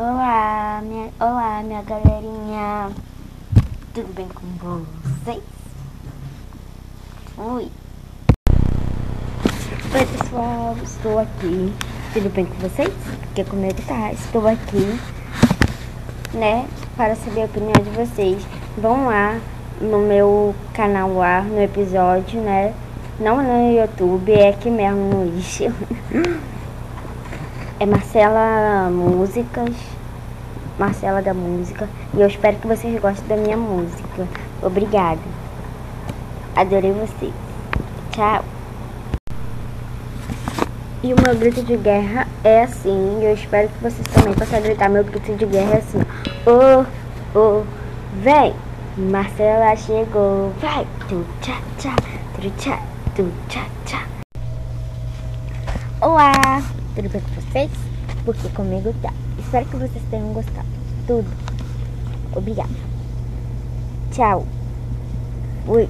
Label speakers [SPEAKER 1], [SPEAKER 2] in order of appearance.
[SPEAKER 1] Olá, minha, olá, minha galerinha. Tudo bem com vocês? Oi. Oi, pessoal. Estou aqui. Tudo bem com vocês? Porque comigo tá. Estou aqui, né, para saber a opinião de vocês. Vão lá no meu canal lá, no episódio, né? Não no YouTube, é aqui mesmo no lixo. É Marcela Músicas. Marcela da Música. E eu espero que vocês gostem da minha música. Obrigada. Adorei vocês. Tchau. E o meu grito de guerra é assim. Eu espero que vocês também possam gritar. Meu grito de guerra é assim. Oh, oh, vem. Marcela chegou. Vai. Tu, tchá, tchá. Tu, tchá, tu, tchá. Olá tudo bem com vocês? Porque comigo tá. Espero que vocês tenham gostado. Tudo. Obrigada. Tchau. Fui.